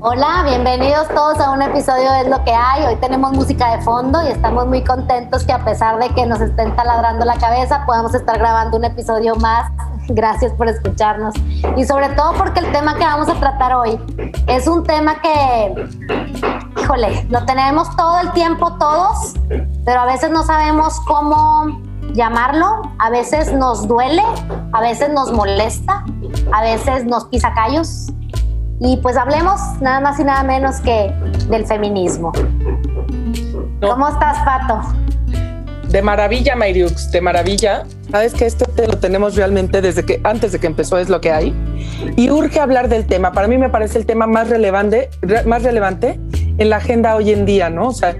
Hola, bienvenidos todos a un episodio de Es lo que hay. Hoy tenemos música de fondo y estamos muy contentos que a pesar de que nos estén taladrando la cabeza, podamos estar grabando un episodio más. Gracias por escucharnos. Y sobre todo porque el tema que vamos a tratar hoy es un tema que, híjole, lo tenemos todo el tiempo todos, pero a veces no sabemos cómo llamarlo, a veces nos duele, a veces nos molesta, a veces nos pisa callos y pues hablemos nada más y nada menos que del feminismo. ¿Cómo estás, Pato? De maravilla, Mayriux, de maravilla. Sabes que esto te lo tenemos realmente desde que antes de que empezó es lo que hay y urge hablar del tema. Para mí me parece el tema más relevante, más relevante en la agenda hoy en día, ¿no? O sea,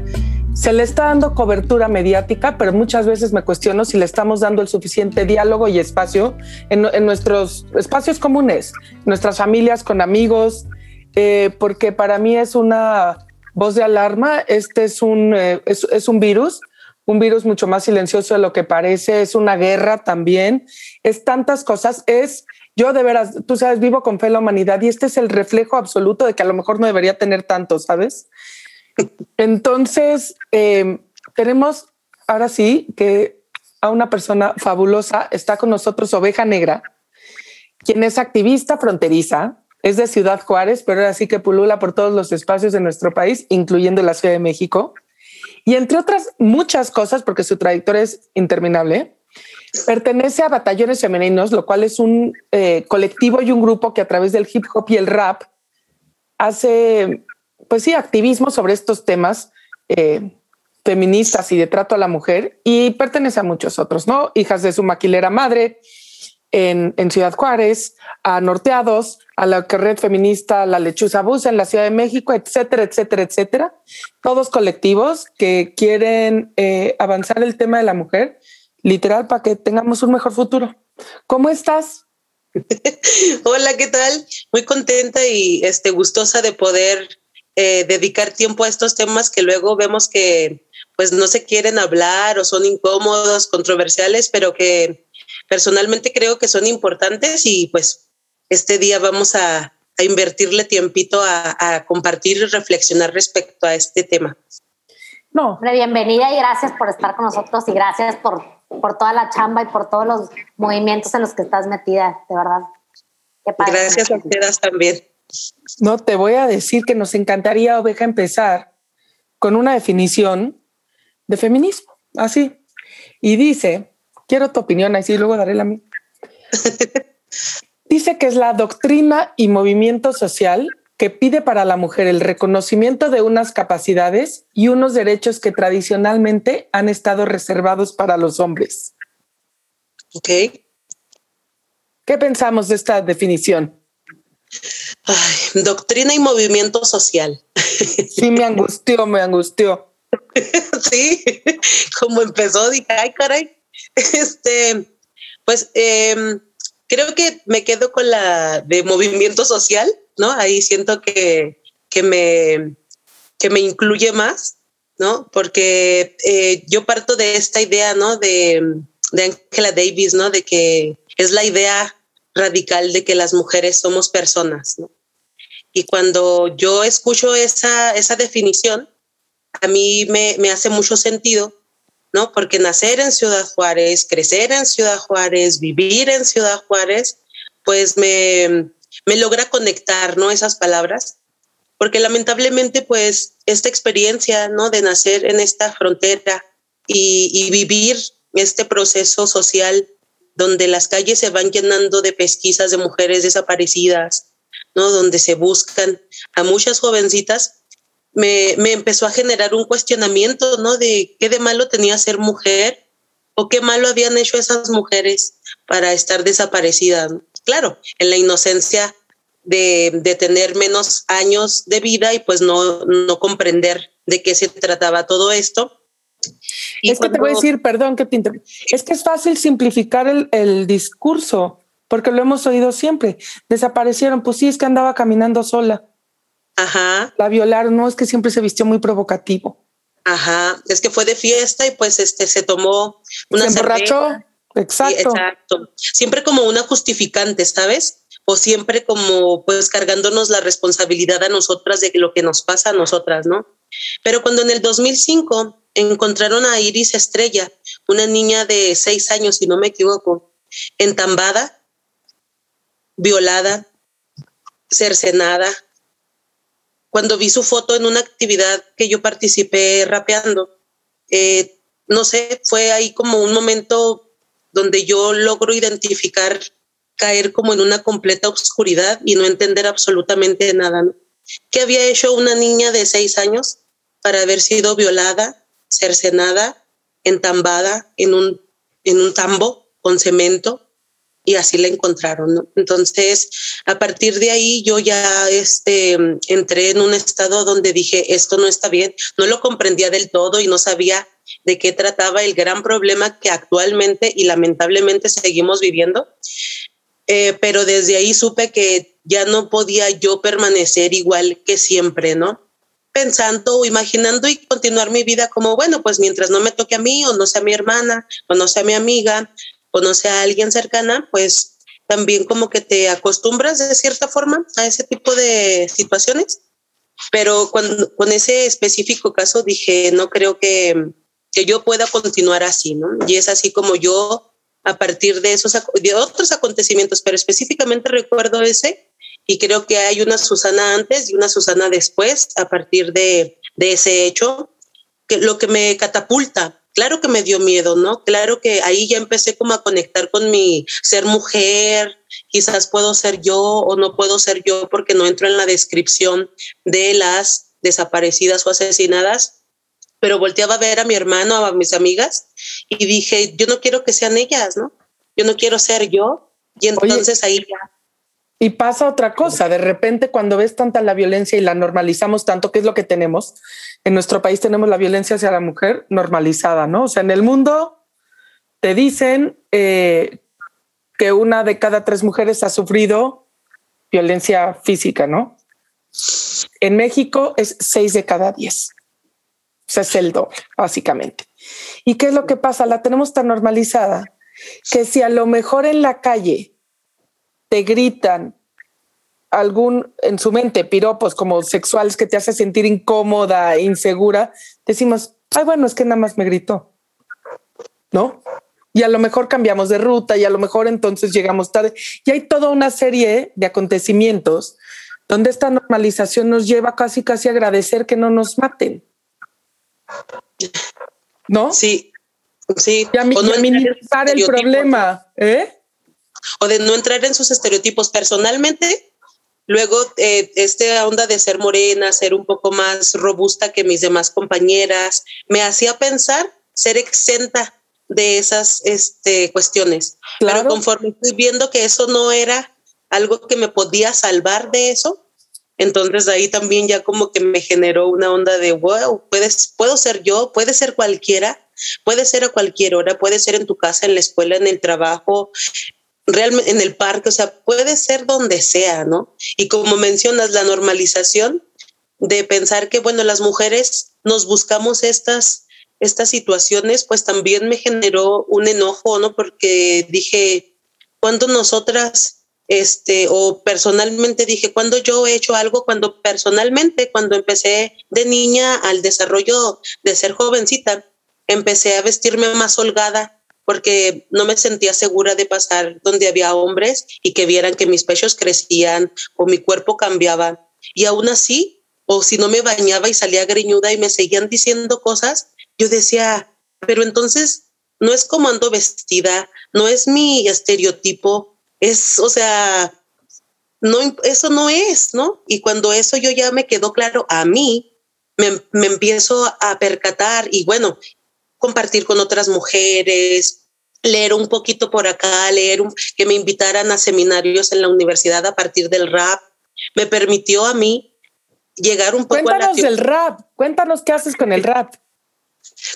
se le está dando cobertura mediática, pero muchas veces me cuestiono si le estamos dando el suficiente diálogo y espacio en, nuestros espacios comunes, nuestras familias, con amigos, eh, porque para mí es una voz de alarma. Este es un, eh, es, un virus, un virus mucho más silencioso de lo que parece, es una guerra también, es tantas cosas, es yo de veras, tú sabes, vivo con fe en la humanidad y este es el reflejo absoluto de que a lo mejor no debería tener tanto, ¿sabes? Entonces, eh, tenemos ahora sí que a una persona fabulosa está con nosotros, Oveja Negra, quien es activista fronteriza, es de Ciudad Juárez, pero ahora sí que pulula por todos los espacios de nuestro país, incluyendo la Ciudad de México. Y entre otras muchas cosas, porque su trayectoria es interminable, pertenece a Batallones Femeninos, lo cual es un eh, colectivo y un grupo que a través del hip hop y el rap hace pues sí, activismo sobre estos temas eh, feministas y de trato a la mujer y pertenece a muchos otros, ¿no? Hijas de su maquilera madre en, Ciudad Juárez, a Norteados, a la red feminista La Lechuza Bus en la Ciudad de México, etcétera, etcétera, etcétera. Todos colectivos que quieren eh, avanzar el tema de la mujer, literal, para que tengamos un mejor futuro. ¿Cómo estás? Hola, ¿qué tal? Muy contenta y este, gustosa de poder eh, dedicar tiempo a estos temas que luego vemos que pues no se quieren hablar o son incómodos, controversiales, pero que personalmente creo que son importantes y pues este día vamos a, invertirle tiempito a, compartir y reflexionar respecto a este tema. No. Bienvenida y gracias por estar con nosotros y gracias por, por toda la chamba y por todos los movimientos en los que estás metida, de verdad. Gracias a ustedes también. No, te voy a decir que nos encantaría, Oveja, empezar con una definición de feminismo, así. Y dice, quiero tu opinión, así luego daré la mía. dice que es la doctrina y movimiento social que pide para la mujer el reconocimiento de unas capacidades y unos derechos que tradicionalmente han estado reservados para los hombres. Ok. ¿Qué pensamos de esta definición? Doctrina y movimiento social. Sí, me angustió, me angustió. sí, como empezó, dije, ay, caray. Este, pues em, creo que me quedo con la de movimiento social, ¿no? Ahí siento que, que, me, que me incluye más, ¿no? Porque eh, yo parto de esta idea, ¿no? De, de Angela Davis, ¿no? De que es la idea radical de que las mujeres somos personas, ¿no? Y cuando yo escucho esa, esa definición, a mí me, me hace mucho sentido, ¿no? Porque nacer en Ciudad Juárez, crecer en Ciudad Juárez, vivir en Ciudad Juárez, pues me, me logra conectar, ¿no? Esas palabras, porque lamentablemente, pues, esta experiencia, ¿no? De nacer en esta frontera y, y vivir este proceso social donde las calles se van llenando de pesquisas de mujeres desaparecidas, ¿no? Donde se buscan a muchas jovencitas, me, empezó a generar un cuestionamiento, ¿no? De qué de malo tenía ser mujer o qué malo habían hecho esas mujeres para estar desaparecidas. Claro, en la inocencia de, de, tener menos años de vida y pues no, no comprender de qué se trataba todo esto es que te voy a decir, perdón que te es que es fácil simplificar el, el, discurso, porque lo hemos oído siempre. Desaparecieron, pues sí, es que andaba caminando sola. Ajá. La violaron, no, es que siempre se vistió muy provocativo. Ajá, es que fue de fiesta y pues este se tomó una se emborrachó. Exacto. exacto. Siempre como una justificante, ¿sabes? o siempre como pues cargándonos la responsabilidad a nosotras de lo que nos pasa a nosotras, ¿no? Pero cuando en el 2005 encontraron a Iris Estrella, una niña de seis años, si no me equivoco, entambada, violada, cercenada. Cuando vi su foto en una actividad que yo participé rapeando, eh, no sé, fue ahí como un momento donde yo logro identificar caer como en una completa oscuridad y no entender absolutamente nada. ¿Qué había hecho una niña de seis años para haber sido violada, cercenada, entambada en un, en un tambo con cemento? Y así la encontraron. Entonces, a partir de ahí yo ya este, entré en un estado donde dije, esto no está bien. No lo comprendía del todo y no sabía de qué trataba el gran problema que actualmente y lamentablemente seguimos viviendo. Eh, pero desde ahí supe que ya no podía yo permanecer igual que siempre, ¿no? Pensando o imaginando y continuar mi vida como, bueno, pues mientras no me toque a mí o no sea mi hermana o no sea mi amiga o no sea alguien cercana, pues también como que te acostumbras de cierta forma a ese tipo de situaciones. Pero cuando, con ese específico caso dije, no creo que, que yo pueda continuar así, ¿no? Y es así como yo a partir de esos de otros acontecimientos, pero específicamente recuerdo ese y creo que hay una Susana antes y una Susana después a partir de, de ese hecho, que lo que me catapulta, claro que me dio miedo, ¿no? Claro que ahí ya empecé como a conectar con mi ser mujer, quizás puedo ser yo o no puedo ser yo porque no entro en la descripción de las desaparecidas o asesinadas, pero volteaba a ver a mi hermano, a mis amigas, y dije, yo no quiero que sean ellas, ¿no? Yo no quiero ser yo. Y entonces ahí ya. Y pasa otra cosa, de repente cuando ves tanta la violencia y la normalizamos tanto, ¿qué es lo que tenemos? En nuestro país tenemos la violencia hacia la mujer normalizada, ¿no? O sea, en el mundo te dicen eh, que una de cada tres mujeres ha sufrido violencia física, ¿no? En México es seis de cada diez. O sea, es el doble, básicamente. ¿Y qué es lo que pasa? La tenemos tan normalizada que si a lo mejor en la calle te gritan algún en su mente piropos como sexuales que te hace sentir incómoda, insegura, decimos, ay, bueno, es que nada más me gritó, ¿no? Y a lo mejor cambiamos de ruta y a lo mejor entonces llegamos tarde. Y hay toda una serie de acontecimientos donde esta normalización nos lleva casi, casi a agradecer que no nos maten. ¿No? Sí, sí. Y a, o no minimizar el problema, ¿eh? O de no entrar en sus estereotipos personalmente. Luego, eh, esta onda de ser morena, ser un poco más robusta que mis demás compañeras, me hacía pensar ser exenta de esas este, cuestiones. Pero conforme estoy viendo que eso no era algo que me podía salvar de eso, entonces ahí también ya como que me generó una onda de, wow, puedes, puedo ser yo, puede ser cualquiera, puede ser a cualquier hora, puede ser en tu casa, en la escuela, en el trabajo, realmente en el parque, o sea, puede ser donde sea, ¿no? Y como mencionas, la normalización de pensar que, bueno, las mujeres nos buscamos estas, estas situaciones, pues también me generó un enojo, ¿no? Porque dije, cuando nosotras este, o personalmente dije, cuando yo he hecho algo, cuando personalmente, cuando empecé de niña al desarrollo de ser jovencita, empecé a vestirme más holgada porque no me sentía segura de pasar donde había hombres y que vieran que mis pechos crecían o mi cuerpo cambiaba. Y aún así, o si no me bañaba y salía greñuda y me seguían diciendo cosas, yo decía, pero entonces no es como ando vestida, no es mi estereotipo, es, o sea, no, eso no es, ¿no? Y cuando eso yo ya me quedó claro a mí, me, me empiezo a percatar y bueno, compartir con otras mujeres, leer un poquito por acá, leer que me invitaran a seminarios en la universidad a partir del rap, me permitió a mí llegar un poco Cuéntanos del rap, cuéntanos qué haces con el rap.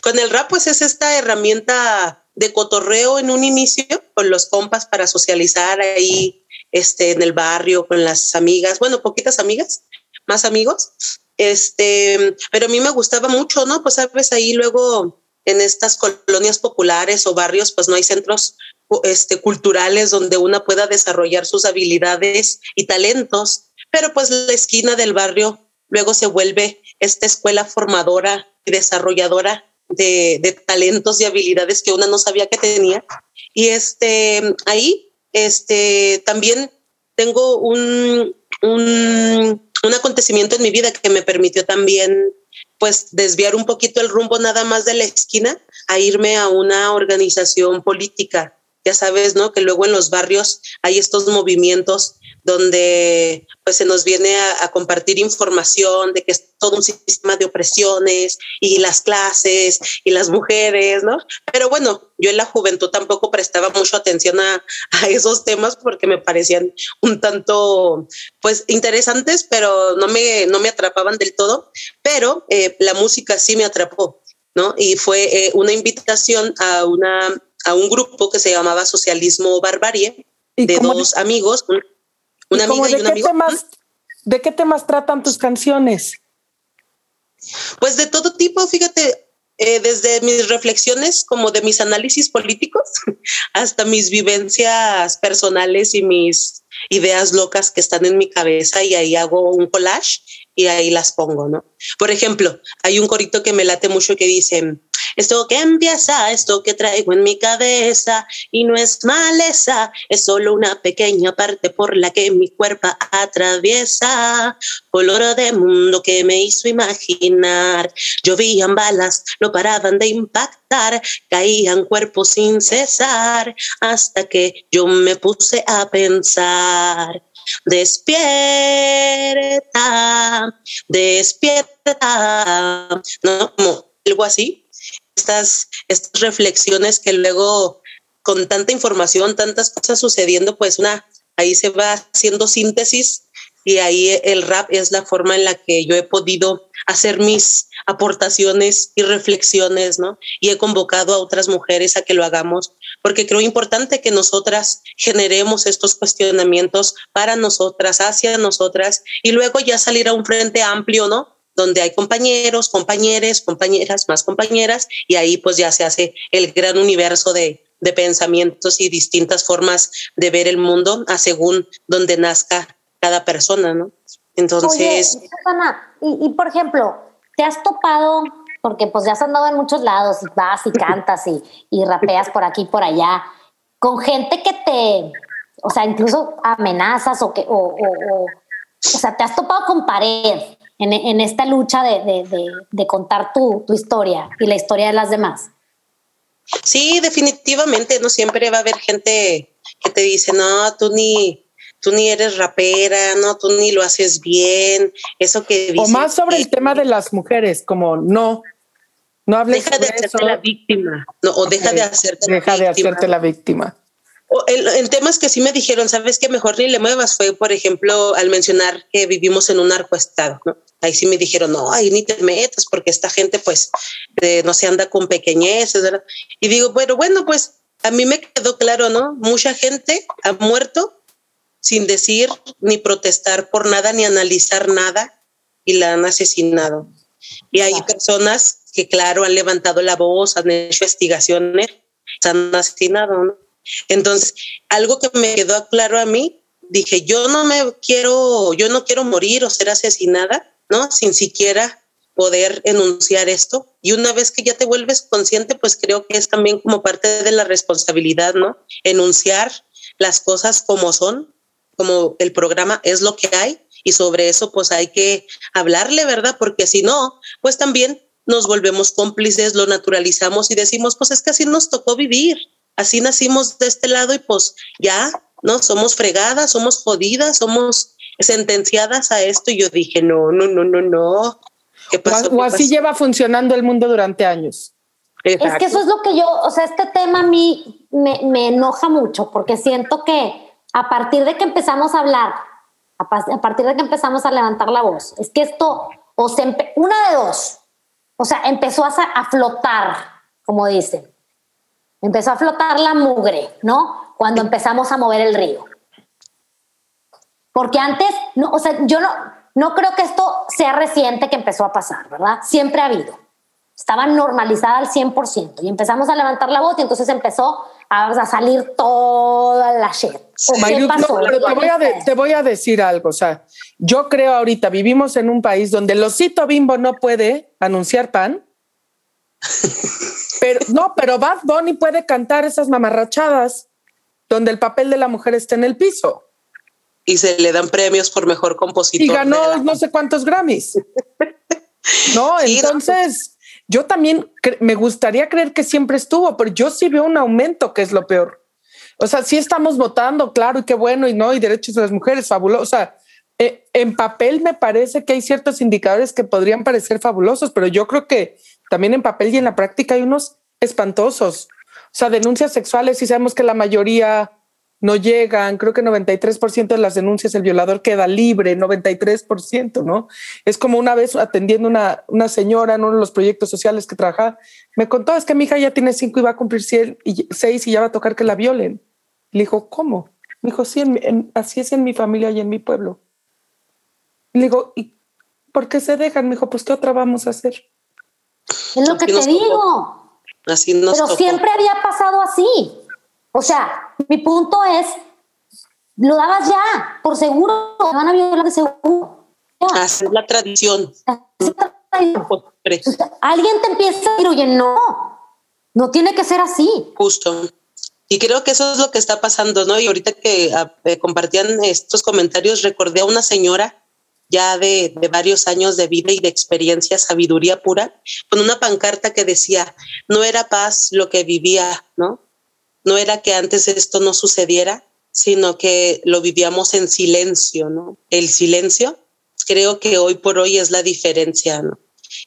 Con el rap, pues es esta herramienta de cotorreo en un inicio con los compas para socializar ahí este, en el barrio con las amigas, bueno, poquitas amigas, más amigos. Este, pero a mí me gustaba mucho, ¿no? Pues sabes, ahí luego en estas colonias populares o barrios, pues no hay centros este, culturales donde una pueda desarrollar sus habilidades y talentos, pero pues la esquina del barrio luego se vuelve esta escuela formadora y desarrolladora de, de, talentos y habilidades que una no sabía que tenía. Y este, ahí este, también tengo un, un, un acontecimiento en mi vida que me permitió también pues desviar un poquito el rumbo nada más de la esquina a irme a una organización política. Ya sabes, ¿no? Que luego en los barrios hay estos movimientos donde pues se nos viene a, a, compartir información de que es todo un sistema de opresiones y las clases y las mujeres, ¿no? Pero bueno, yo en la juventud tampoco prestaba mucho atención a, a esos temas porque me parecían un tanto, pues, interesantes, pero no me, no me atrapaban del todo. Pero eh, la música sí me atrapó, ¿no? Y fue eh, una invitación a, una, a un grupo que se llamaba Socialismo Barbarie, de dos amigos, una amiga y un amigo. Temas, ¿De qué temas tratan tus canciones? Pues de todo tipo, fíjate, eh, desde mis reflexiones como de mis análisis políticos hasta mis vivencias personales y mis ideas locas que están en mi cabeza y ahí hago un collage y ahí las pongo, ¿no? Por ejemplo, hay un corito que me late mucho que dice, esto que empieza, esto que traigo en mi cabeza, y no es maleza, es solo una pequeña parte por la que mi cuerpo atraviesa. Color de mundo que me hizo imaginar. Llovían balas, no paraban de impactar, caían cuerpos sin cesar, hasta que yo me puse a pensar. Despierta, despierta, ¿no? Como algo así estas, estas reflexiones que luego con tanta información, tantas cosas sucediendo, pues una, ahí se va haciendo síntesis y ahí el rap es la forma en la que yo he podido hacer mis aportaciones y reflexiones, ¿no? Y he convocado a otras mujeres a que lo hagamos, porque creo importante que nosotras generemos estos cuestionamientos para nosotras, hacia nosotras, y luego ya salir a un frente amplio, ¿no? donde hay compañeros, compañeras, compañeras, más compañeras, y ahí pues ya se hace el gran universo de, de pensamientos y distintas formas de ver el mundo a según donde nazca cada persona, ¿no? Entonces... Oye, y, y, por ejemplo, ¿te has topado, porque pues ya has andado en muchos lados, y vas y cantas y, y rapeas por aquí y por allá, con gente que te, o sea, incluso amenazas o que, o, o, o, o sea, te has topado con pared, en, en esta lucha de, de, de, contar tu, tu historia y la historia de las demás? Sí, definitivamente, no siempre va a haber gente que te dice, no, tú ni, tú ni eres rapera, no, tú ni lo haces bien, eso que O más sobre el tema de las mujeres, como no, no hables Deja de hacerte eso. la víctima, no, o deja okay. de hacerte deja la víctima. de hacerte la víctima. En, en, temas que sí me dijeron, sabes que mejor ni le muevas, fue, por ejemplo, al mencionar que vivimos en un narcoestado, ¿no? Ahí sí me dijeron, no, ahí ni te metas, porque esta gente, pues, eh, no se anda con pequeñeces, ¿verdad? Y digo, bueno, bueno, pues a mí me quedó claro, ¿no? Mucha gente ha muerto sin decir ni protestar por nada, ni analizar nada, y la han asesinado. Y hay personas que, claro, han levantado la voz, han hecho investigaciones, se han asesinado. Entonces, algo que me quedó claro a mí, dije, yo no me quiero, yo no quiero morir o ser asesinada, ¿no? Sin siquiera poder enunciar esto. Y una vez que ya te vuelves consciente, pues creo que es también como parte de la responsabilidad, ¿no? Enunciar las cosas como son, como el programa es lo que hay y sobre eso pues hay que hablarle, ¿verdad? Porque si no, pues también nos volvemos cómplices, lo naturalizamos y decimos, pues es que así nos tocó vivir, así nacimos de este lado y pues ya, ¿no? Somos fregadas, somos jodidas, somos sentenciadas a esto y yo dije, no, no, no, no, no. ¿Qué pasó? O, o así pasó? lleva funcionando el mundo durante años. Exacto. Es que eso es lo que yo, o sea, este tema a mí me, me enoja mucho porque siento que a partir de que empezamos a hablar, a, a, partir de que empezamos a levantar la voz, es que esto, o se una de dos, o sea, empezó a, a flotar, como dicen, empezó a flotar la mugre, ¿no? Cuando empezamos a mover el río. Porque antes, o sea, yo no, no creo que esto sea reciente que empezó a pasar, ¿verdad? Siempre ha habido. estaba normalizada al 100% y empezamos a levantar la voz y entonces empezó a, salir toda la shit. Te, voy a decir algo, o sea, yo creo ahorita vivimos en un país donde el osito bimbo no puede anunciar pan. pero no, pero Bad Bunny puede cantar esas mamarrachadas donde el papel de la mujer está en el piso. Y se le dan premios por mejor compositor. Y ganó no sé cuántos Grammys. no, entonces yo también me gustaría creer que siempre estuvo, pero yo sí veo un aumento, que es lo peor. O sea, sí estamos votando, claro, y qué bueno, y no, y derechos de las mujeres, fabuloso. O sea, eh, en papel me parece que hay ciertos indicadores que podrían parecer fabulosos, pero yo creo que también en papel y en la práctica hay unos espantosos. O sea, denuncias sexuales y sabemos que la mayoría no llegan, creo que 93% de las denuncias el violador queda libre, 93%, ¿no? Es como una vez atendiendo una, una señora en uno de los proyectos sociales que trabaja, me contó, es que mi hija ya tiene cinco y va a cumplir seis y ya va a tocar que la violen. Le dijo, ¿cómo? Me dijo, sí, así es en mi familia y en mi pueblo. Le digo, ¿y por qué se dejan? Me dijo, pues, ¿qué otra vamos a hacer? Es lo que te digo. Así nos Pero siempre había pasado así. O sea, mi punto es, lo dabas ya, por seguro, te van a violar de seguro. Así es la tradición. Alguien te empieza a decir, oye, no, no tiene que ser así. Justo. Y creo que eso es lo que está pasando, ¿no? Y ahorita que ah, eh, compartían estos comentarios, recordé a una señora ya de, varios años de vida y de experiencia, sabiduría pura, con una pancarta que decía, no era paz lo que vivía, ¿no? No era que antes esto no sucediera, sino que lo vivíamos en silencio, ¿no? El silencio creo que hoy por hoy es la diferencia, ¿no?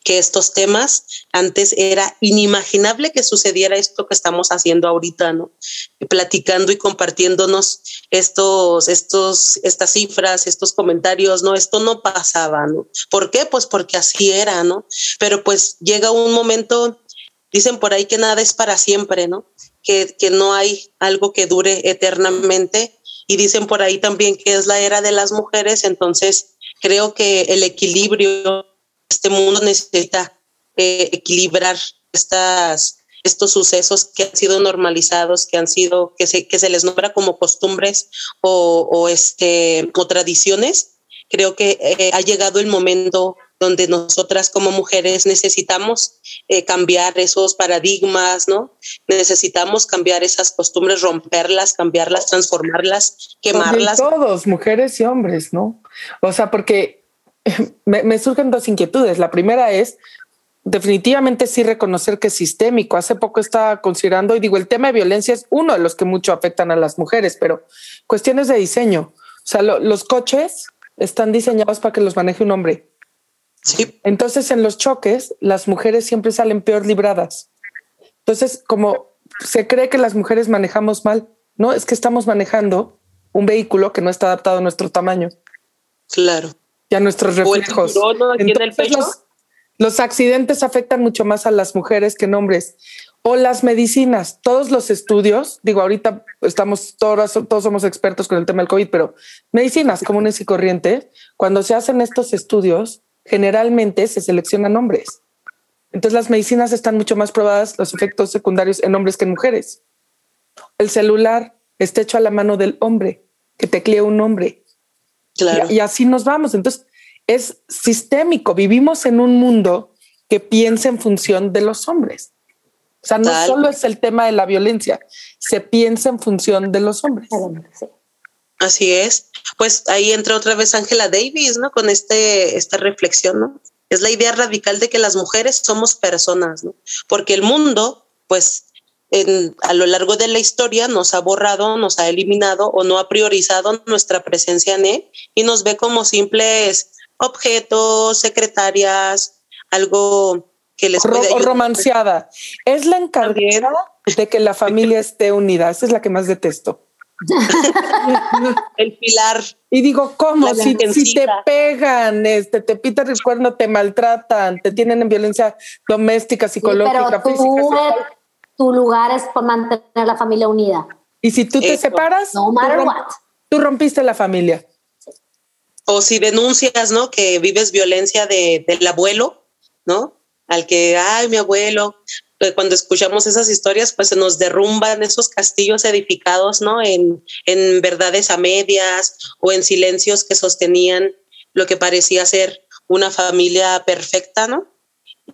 Que estos temas antes era inimaginable que sucediera esto que estamos haciendo ahorita, ¿no? Platicando y compartiéndonos estos, estos, estas cifras, estos comentarios, ¿no? Esto no pasaba, ¿no? ¿Por qué? Pues porque así era, ¿no? Pero pues llega un momento, dicen por ahí que nada es para siempre, ¿no? Que, que no hay algo que dure eternamente. Y dicen por ahí también que es la era de las mujeres, entonces creo que el equilibrio este mundo necesita eh, equilibrar estas, estos sucesos que han sido normalizados, que han sido, que se, que se les nombra como costumbres o, este, o tradiciones. Creo que eh, ha llegado el momento donde nosotras como mujeres necesitamos eh, cambiar esos paradigmas, ¿no? Necesitamos cambiar esas costumbres, romperlas, cambiarlas, transformarlas, quemarlas. Todos, mujeres y hombres, ¿no? O sea, porque me, surgen dos inquietudes. La primera es, definitivamente sí reconocer que es sistémico. Hace poco estaba considerando, y digo, el tema de violencia es uno de los que mucho afectan a las mujeres, pero cuestiones de diseño. O sea, los coches están diseñados para que los maneje un hombre. Sí. Entonces, en los choques, las mujeres siempre salen peor libradas. Entonces, como se cree que las mujeres manejamos mal, no es que estamos manejando un vehículo que no está adaptado a nuestro tamaño. Claro y a nuestros reflejos. los, accidentes afectan mucho más a las mujeres que en hombres. O las medicinas, todos los estudios, digo, ahorita estamos todos, todos somos expertos con el tema del COVID, pero medicinas comunes y corrientes, cuando se hacen estos estudios, generalmente se seleccionan hombres. Entonces las medicinas están mucho más probadas, los efectos secundarios en hombres que en mujeres. El celular está hecho a la mano del hombre, que teclea un hombre. Y, así nos vamos. Entonces, es sistémico. Vivimos en un mundo que piensa en función de los hombres. O sea, no solo es el tema de la violencia, se piensa en función de los hombres. Así es. Pues ahí entra otra vez Angela Davis, ¿no? Con este, esta reflexión, ¿no? Es la idea radical de que las mujeres somos personas, ¿no? Porque el mundo, pues, a lo largo de la historia nos ha borrado, nos ha eliminado o no ha priorizado nuestra presencia en él y nos ve como simples objetos, secretarias, algo que les puede O romanceada. Es la encargada de que la familia esté unida. Esa es la que más detesto. el pilar. Y digo, ¿cómo? Si, te pegan, este, te pitan el cuerno, te maltratan, te tienen en violencia doméstica, psicológica, física tu lugar es por mantener la familia unida. Y si tú te separas, no matter tú, what. tú rompiste la familia. O si denuncias, ¿no? Que vives violencia de, del abuelo, ¿no? al que, ay, mi abuelo, pues, cuando escuchamos esas historias, pues se nos derrumban esos castillos edificados, ¿no? En, en verdades a medias o en silencios que sostenían lo que parecía ser una familia perfecta, ¿no?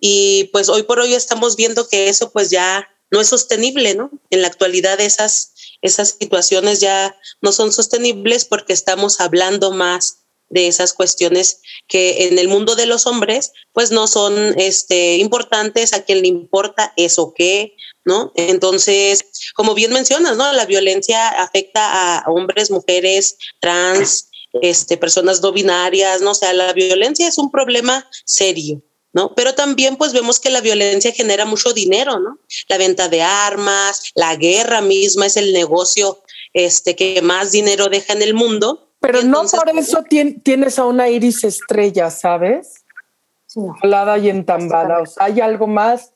Y pues hoy por hoy estamos viendo que eso pues ya no es sostenible, ¿no? En la actualidad esas, esas situaciones ya no son sostenibles porque estamos hablando más de esas cuestiones que en el mundo de los hombres pues no son este, importantes, a quien le importa eso qué, ¿no? Entonces, como bien mencionas, ¿no? La violencia afecta a hombres, mujeres, trans, este, personas no binarias, ¿no? O sea, la violencia es un problema serio. ¿No? Pero también pues vemos que la violencia genera mucho dinero, ¿no? La venta de armas, la guerra misma es el negocio este, que más dinero deja en el mundo pero no por eso tienes a una iris estrella, ¿sabes? Sí, no. y entambada. O sea, hay algo más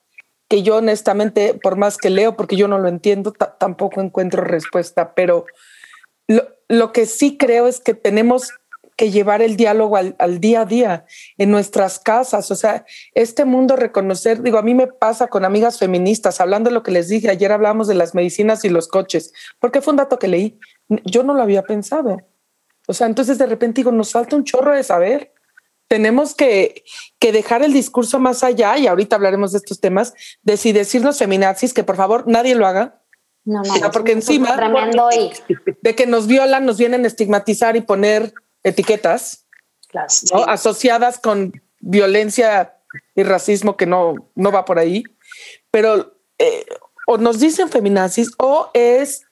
que yo honestamente, por más que leo, porque yo no lo entiendo, tampoco encuentro respuesta, pero lo, que sí creo es que tenemos que llevar el diálogo al, al, día a día en nuestras casas. O sea, este mundo reconocer, digo, a mí me pasa con amigas feministas, hablando de lo que les dije, ayer hablamos de las medicinas y los coches, porque fue un dato que leí, yo no lo había pensado. O sea, entonces de repente digo, nos falta un chorro de saber. Tenemos que, que dejar el discurso más allá, y ahorita hablaremos de estos temas, de si decirnos feminazis, que por favor nadie lo haga. No, no, porque encima de que nos violan, nos vienen a estigmatizar y poner etiquetas asociadas con violencia y racismo que no, no va por ahí. Pero eh, o nos dicen feminazis o es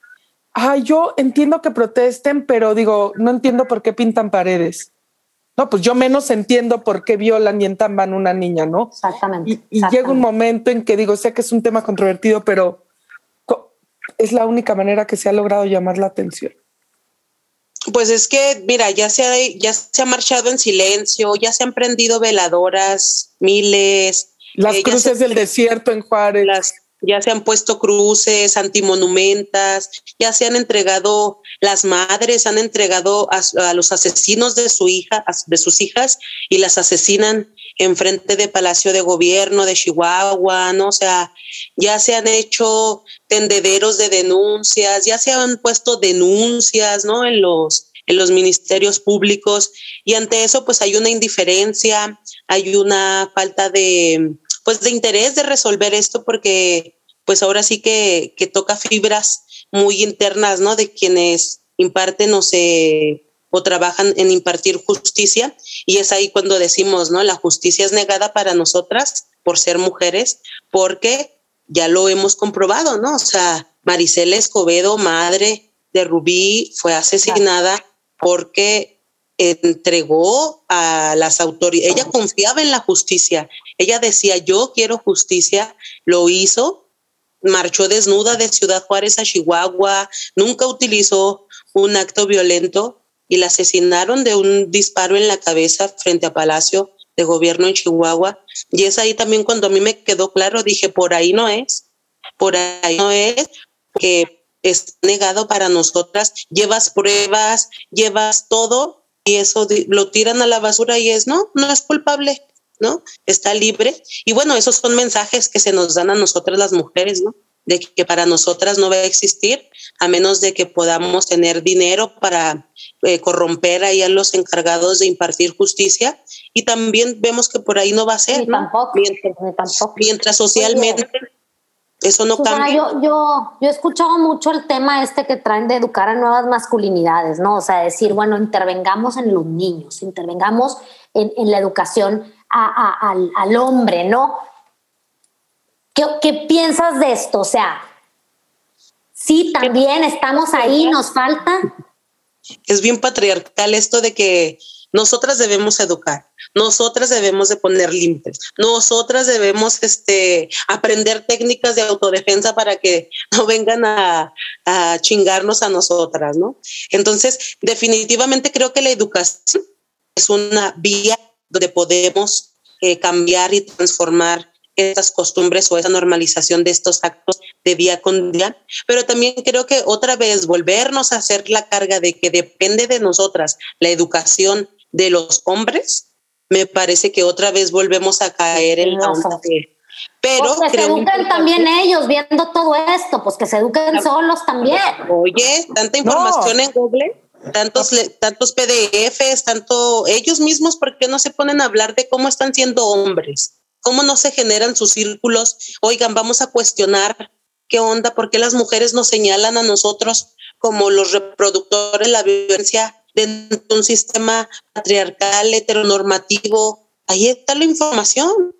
ah, yo entiendo que protesten, pero digo, no entiendo por qué pintan paredes. No, pues yo menos entiendo por qué violan y entamban una niña, ¿no? Exactamente. Y, llega un momento en que digo, sé que es un tema controvertido, pero es la única manera que se ha logrado llamar la atención. Pues es que, mira, ya se ha, ya se ha marchado en silencio, ya se han prendido veladoras, miles. Las eh, cruces del desierto en Juárez. Las, ya se han puesto cruces, antimonumentas, ya se han entregado, las madres han entregado a, los asesinos de su hija, de sus hijas, y las asesinan en frente de Palacio de Gobierno de Chihuahua, ¿no? O sea, ya se han hecho tendederos de denuncias, ya se han puesto denuncias, ¿no? En los, en los ministerios públicos, y ante eso, pues hay una indiferencia, hay una falta de, pues de interés de resolver esto porque pues ahora sí que, que toca fibras muy internas, ¿no? De quienes imparten o se o trabajan en impartir justicia y es ahí cuando decimos, ¿no? La justicia es negada para nosotras por ser mujeres porque ya lo hemos comprobado, ¿no? O sea, Maricela Escobedo, madre de Rubí, fue asesinada porque entregó a las autoridades, ella confiaba en la justicia, ella decía, yo quiero justicia, lo hizo, marchó desnuda de Ciudad Juárez a Chihuahua, nunca utilizó un acto violento y la asesinaron de un disparo en la cabeza frente a Palacio de Gobierno en Chihuahua. Y es ahí también cuando a mí me quedó claro, dije, por ahí no es, por ahí no es, que es negado para nosotras, llevas pruebas, llevas todo y eso lo tiran a la basura y es, no, no es culpable, ¿no? Está libre. Y bueno, esos son mensajes que se nos dan a nosotras las mujeres, ¿no? De que para nosotras no va a existir a menos de que podamos tener dinero para eh, corromper ahí a los encargados de impartir justicia. Y también vemos que por ahí no va a ser, ¿no? Tampoco, mientras, mientras socialmente eso no cambia. Yo, yo, yo he escuchado mucho el tema este que traen de educar a nuevas masculinidades, ¿no? O sea, decir, bueno, intervengamos en los niños, intervengamos en, en la educación al, al, hombre, ¿no? ¿Qué, ¿Qué piensas de esto? O sea, sí, también estamos ahí, nos falta. Es bien patriarcal esto de que nosotras debemos educar, nosotras debemos de poner límites, nosotras debemos este, aprender técnicas de autodefensa para que no vengan a, chingarnos a nosotras, ¿no? Entonces, definitivamente creo que la educación es una vía donde podemos eh, cambiar y transformar estas costumbres o esa normalización de estos actos de día con día, pero también creo que otra vez volvernos a hacer la carga de que depende de nosotras la educación de los hombres, me parece que otra vez volvemos a caer en la onda pero pues que se eduquen también ellos viendo todo esto, pues que se eduquen solos también. Oye, tanta información en Google, tantos, tantos PDFs, tanto ellos mismos, ¿por qué no se ponen a hablar de cómo están siendo hombres? ¿Cómo no se generan sus círculos? Oigan, vamos a cuestionar qué onda, por qué las mujeres nos señalan a nosotros como los reproductores de la violencia dentro de un sistema patriarcal, heteronormativo. Ahí está la información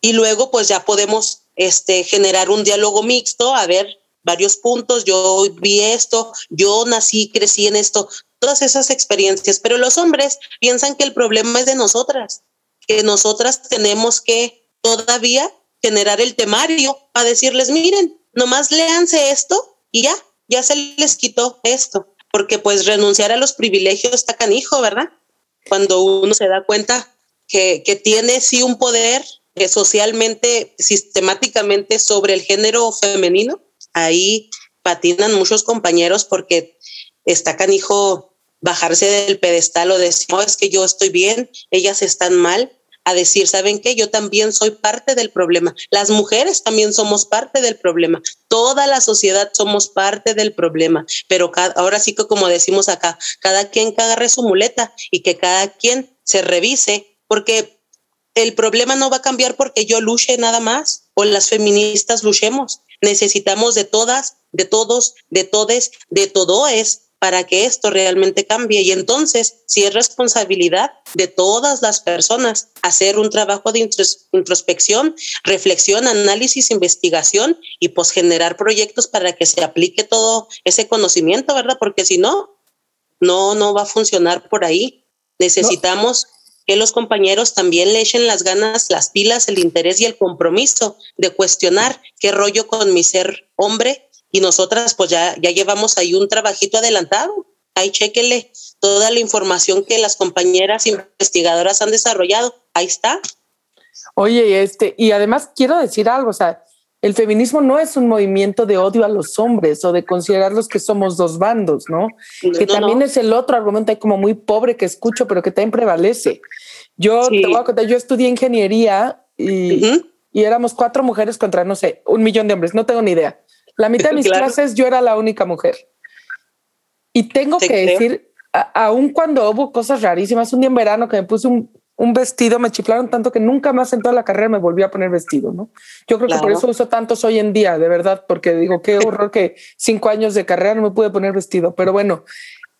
y luego pues ya podemos este, generar un diálogo mixto, a ver varios puntos, yo vi esto, yo nací, crecí en esto, todas esas experiencias, pero los hombres piensan que el problema es de nosotras, que nosotras tenemos que todavía generar el temario para decirles, miren, nomás léanse esto y ya, ya se les quitó esto, porque pues renunciar a los privilegios está canijo, ¿verdad? Cuando uno se da cuenta que, que tiene sí un poder socialmente, sistemáticamente sobre el género femenino. Ahí patinan muchos compañeros porque está canijo bajarse del pedestal o decir, no, es que yo estoy bien, ellas están mal, a decir, ¿saben qué? Yo también soy parte del problema. Las mujeres también somos parte del problema. Toda la sociedad somos parte del problema. Pero ahora sí que como decimos acá, cada quien que agarre su muleta y que cada quien se revise, porque el problema no va a cambiar porque yo luche nada más o las feministas luchemos. Necesitamos de todas, de todos, de todes, de todoes para que esto realmente cambie. Y entonces, si es responsabilidad de todas las personas hacer un trabajo de introspección, reflexión, análisis, investigación y pues generar proyectos para que se aplique todo ese conocimiento, ¿verdad? Porque si no, no, no va a funcionar por ahí. Necesitamos que los compañeros también le echen las ganas, las pilas, el interés y el compromiso de cuestionar qué rollo con mi ser hombre y nosotras pues ya, ya llevamos ahí un trabajito adelantado. Ahí chéquele toda la información que las compañeras investigadoras han desarrollado. Ahí está. Oye, este, y además quiero decir algo, o sea, el feminismo no es un movimiento de odio a los hombres o de considerarlos que somos dos bandos, ¿no? que también es el otro argumento ahí como muy pobre que escucho, pero que también prevalece. Yo te voy a contar, yo estudié ingeniería y, y, éramos cuatro mujeres contra, no sé, un millón de hombres, no tengo ni idea. La mitad de mis clases yo era la única mujer. Y tengo que decir, aun cuando hubo cosas rarísimas, un día en verano que me puse un, un vestido, me chiflaron tanto que nunca más en toda la carrera me volví a poner vestido, ¿no? Yo creo que por eso uso tantos hoy en día, de verdad, porque digo, qué horror que cinco años de carrera no me pude poner vestido, pero bueno,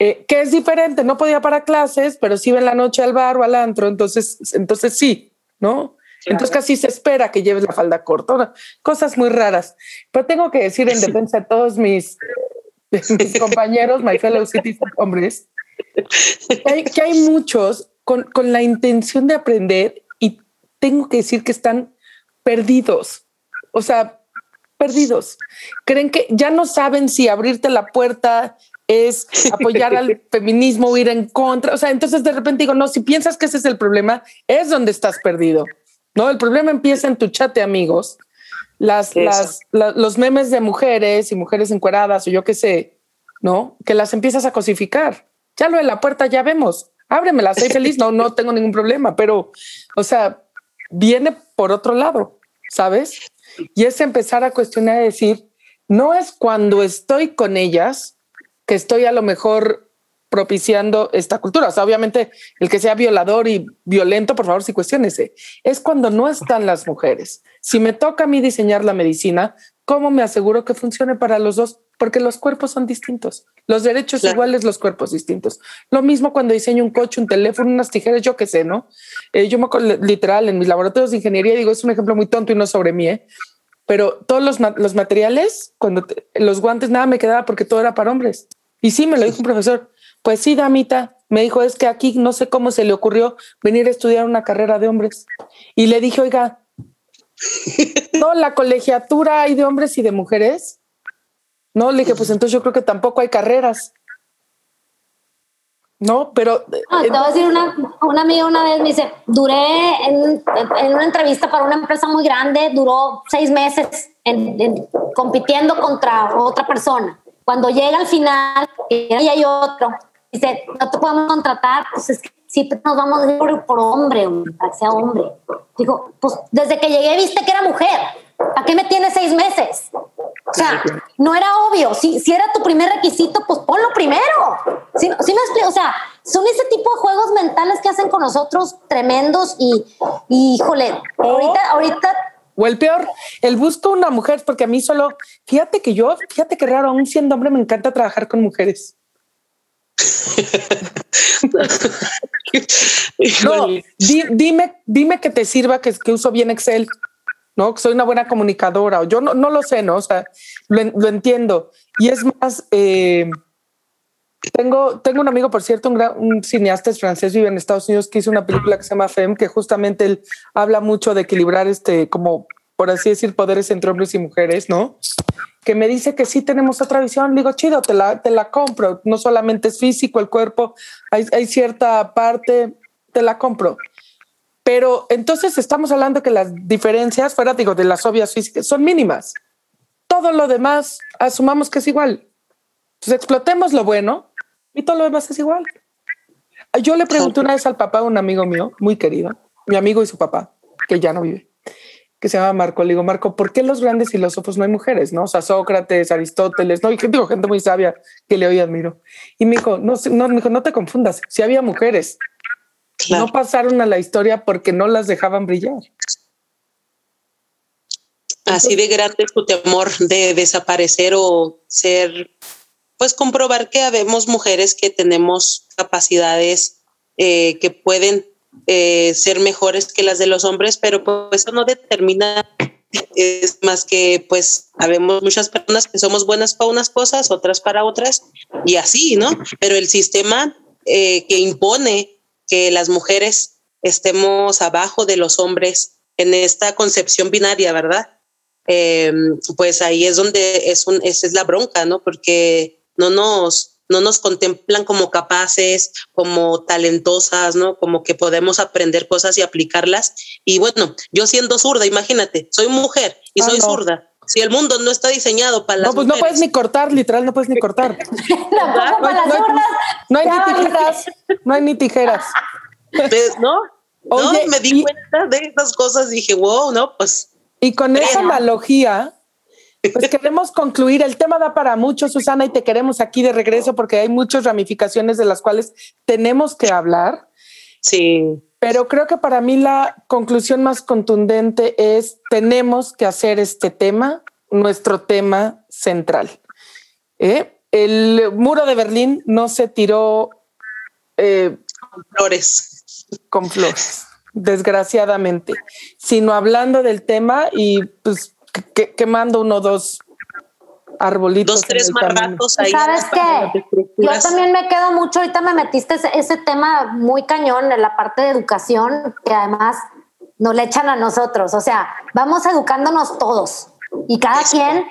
eh, que es diferente, no podía para clases, pero sí iba en la noche al bar o al antro, entonces, entonces sí, ¿no? Entonces casi se espera que lleves la falda corta, cosas muy raras. Pero tengo que decir en defensa de todos mis, mis compañeros, my fellow citizens hombres, hay, que hay muchos con, con la intención de aprender y tengo que decir que están perdidos. O sea, perdidos. Creen que ya no saben si abrirte la puerta es apoyar al feminismo o ir en contra. O sea, entonces de repente digo, no, si piensas que ese es el problema, es donde estás perdido. No, el problema empieza en tu chat de amigos. Las, las, los memes de mujeres y mujeres encueradas o yo qué sé, ¿no? Que las empiezas a cosificar. Ya lo de la puerta ya vemos ábremela, soy feliz, no, no tengo ningún problema, pero, o sea, viene por otro lado, ¿sabes? Y es empezar a cuestionar y decir, no es cuando estoy con ellas que estoy a lo mejor propiciando esta cultura. O sea, obviamente el que sea violador y violento, por favor, sí cuestionese. Es cuando no están las mujeres. Si me toca a mí diseñar la medicina, ¿cómo me aseguro que funcione para los dos? Porque los cuerpos son distintos. Los derechos iguales, los cuerpos distintos. Lo mismo cuando diseño un coche, un teléfono, unas tijeras, yo qué sé, ¿no? Eh, yo me literal en mis laboratorios de ingeniería digo, es un ejemplo muy tonto y no sobre mí, ¿eh? pero todos los, los materiales, cuando los guantes, nada me quedaba porque todo era para hombres. Y sí, me lo dijo un profesor. Pues sí, damita, me dijo, es que aquí no sé cómo se le ocurrió venir a estudiar una carrera de hombres. Y le dije, oiga, no, la colegiatura hay de hombres y de mujeres. No, le dije, pues entonces yo creo que tampoco hay carreras. No, pero. No, te voy a decir una, una amiga una vez me dice: duré en, en, una entrevista para una empresa muy grande, duró seis meses compitiendo contra otra persona. Cuando llega al final, y hay otro, dice: No te podemos contratar, pues es que siempre nos vamos por, por hombre, para que sea hombre. Digo, pues desde que llegué viste que era mujer. ¿A qué me tienes seis meses? O sea, no era obvio. Si, si era tu primer requisito, pues ponlo primero. Si, si me explico, o sea, son ese tipo de juegos mentales que hacen con nosotros tremendos y, y híjole, ahorita, ahorita o el peor, el busco una mujer, porque a mí solo, fíjate que yo, fíjate que raro, aún siendo hombre me encanta trabajar con mujeres. no, dime, dime que te sirva que, que, uso bien Excel, ¿no? Que soy una buena comunicadora, o yo no, no lo sé, ¿no? O sea, lo, lo entiendo. Y es más, eh, tengo, tengo un amigo, por cierto, un, un, cineasta francés, vive en Estados Unidos, que hizo una película que se llama Femme, que justamente él habla mucho de equilibrar este, como por así decir, poderes entre hombres y mujeres, ¿no? Que me dice que sí tenemos otra visión. Digo, chido, te la, te la compro. No solamente es físico el cuerpo, hay, hay cierta parte, te la compro. Pero entonces estamos hablando que las diferencias, fuera digo, de las obvias físicas, son mínimas. Todo lo demás, asumamos que es igual. Entonces explotemos lo bueno y todo lo demás es igual. Yo le pregunté una vez al papá un amigo mío, muy querido, mi amigo y su papá, que ya no vive, que se llama Marco. Le digo, Marco, ¿por qué los grandes filósofos no hay mujeres? No, o sea, Sócrates, Aristóteles, no, y digo, gente muy sabia que le hoy admiro. Y me dijo, no, no, me dijo, no te confundas, si había mujeres, claro. no pasaron a la historia porque no las dejaban brillar. Así de grande es tu temor de desaparecer o ser pues comprobar que habemos mujeres que tenemos capacidades eh, que pueden eh, ser mejores que las de los hombres, pero pues eso no determina es más que pues habemos muchas personas que somos buenas para unas cosas, otras para otras y así, ¿no? Pero el sistema eh, que impone que las mujeres estemos abajo de los hombres en esta concepción binaria, ¿verdad? Eh, pues ahí es donde es un, esa es la bronca, ¿no? Porque no nos, no nos contemplan como capaces, como talentosas, ¿no? Como que podemos aprender cosas y aplicarlas. Y bueno, yo siendo zurda, imagínate, soy mujer y soy no. zurda. Si el mundo no está diseñado para las No, pues mujeres, no puedes ni cortar, literal, no puedes ni cortar. Las zurdas. No hay ni tijeras, no hay ni tijeras. ¿No? Oye, no, me di y- cuenta de estas cosas, dije, wow, no, pues Y con esa Bueno. analogía, pues queremos concluir. El tema da para mucho, Susana, y te queremos aquí de regreso porque hay muchas ramificaciones de las cuales tenemos que hablar. sí, Pero creo que para mí la conclusión más contundente es tenemos que hacer este tema nuestro tema central. ¿eh? El muro de Berlín no se tiró eh, flores. con flores, desgraciadamente, sino hablando del tema y pues que- quemando uno o dos arbolitos. Dos, tres más ratos ahí. ¿Sabes qué? Yo también me quedo mucho, ahorita me metiste ese, ese tema muy cañón en la parte de educación, que además nos le echan a nosotros. O sea, vamos educándonos todos y cada Eso. quien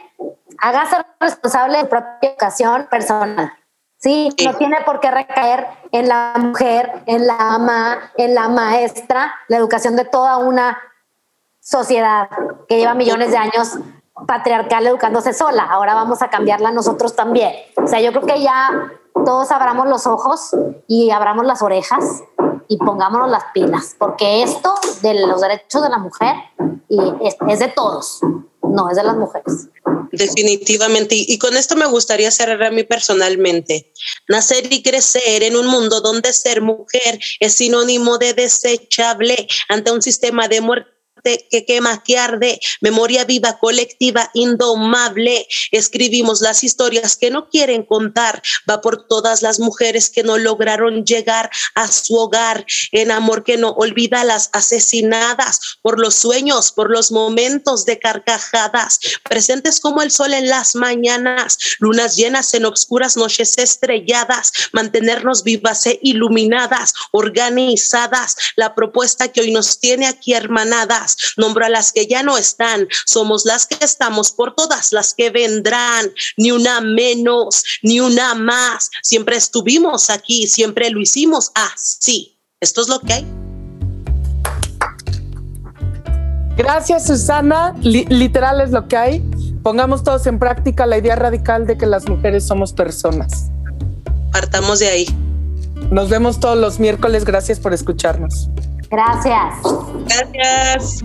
haga ser responsable de su propia educación personal. Sí, Sí. no tiene por qué recaer en la mujer, en la ama, en la maestra, la educación de toda una sociedad que lleva millones de años patriarcal educándose sola. Ahora vamos a cambiarla nosotros también. O sea, yo creo que ya todos abramos los ojos y abramos las orejas y pongámonos las pilas, porque esto de los derechos de la mujer y es, es de todos, no es de las mujeres. Definitivamente. Y, y con esto me gustaría cerrar a mí personalmente. Nacer y crecer en un mundo donde ser mujer es sinónimo de desechable ante un sistema de muerte que quema, que arde, memoria viva, colectiva, indomable. Escribimos las historias que no quieren contar. Va por todas las mujeres que no lograron llegar a su hogar en amor que no olvida las asesinadas por los sueños, por los momentos de carcajadas, presentes como el sol en las mañanas, lunas llenas en obscuras noches estrelladas, mantenernos vivas e iluminadas, organizadas. La propuesta que hoy nos tiene aquí hermanadas, nombro a las que ya no están, somos las que estamos por todas las que vendrán, ni una menos, ni una más. Siempre estuvimos aquí, siempre lo hicimos así. Esto es lo que hay. Gracias, Susana. Li- literal es lo que hay. Pongamos todos en práctica la idea radical de que las mujeres somos personas. Partamos de ahí. Nos vemos todos los miércoles. Gracias por escucharnos. Gracias. Gracias.